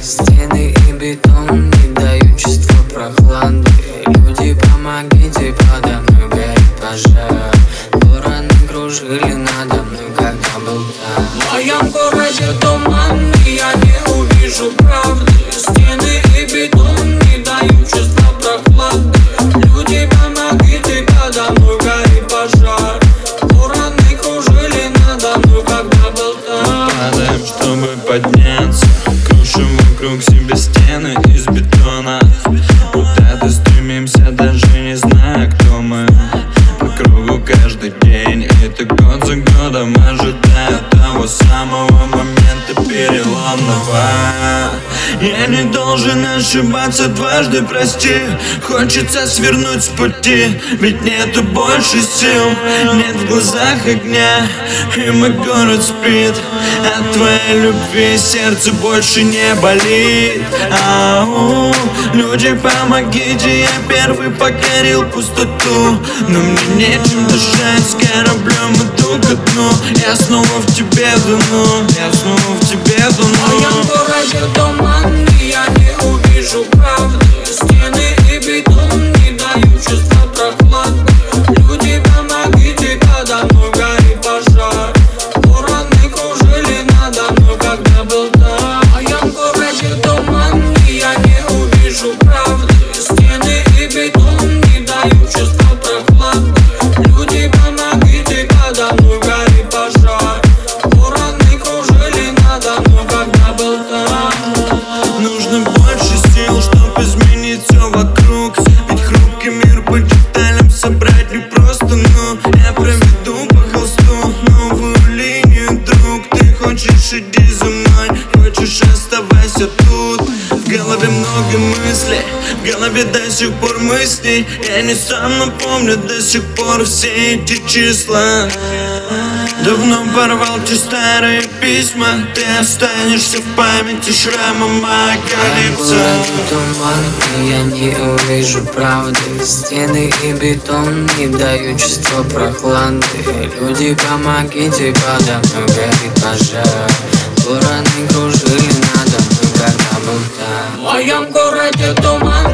Стены и бетон не дают чувства прохлады. Люди, помогите, подо горит пожар. Вороны кружили надо мной, когда был там В моем городе туман я не увижу правды. Стены и бетон не дают чувства прохлады. Люди, помогите, подо горит пожар. Вороны кружили надо мной, когда был там Падаем, чтобы подняться вокруг себя стены из бетона. Куда-то стремимся, даже не зная, кто мы. По кругу каждый день Это год за годом ожидаю того самого момента переломного. Я не должен ошибаться дважды, прости. Хочется свернуть с пути Ведь нету больше сил. Нет в глазах огня И мой город спит От твоей любви сердце больше не болит. Ау, люди помогите Я первый покорил пустоту. Но мне нечем дышать С кораблем иду ко дну Я снова в тебе тону Я снова в тебе В моем тону городе туман я не увижу правды собрать не просто Но я проведу по холсту новую линию, друг Ты хочешь, иди за мной, хочешь, оставайся тут. В голове много мыслей, в голове до сих пор мысли Я не сам, но помню до сих пор все эти числа Давно порвал те старые письма Ты останешься в памяти шрамом Город туман, и я не увижу правды. Стены и бетон не дают чувства прохлады. Люди, помогите, подо мной горит пожар. Вороны кружили надо мной, когда был там В моем городе туман,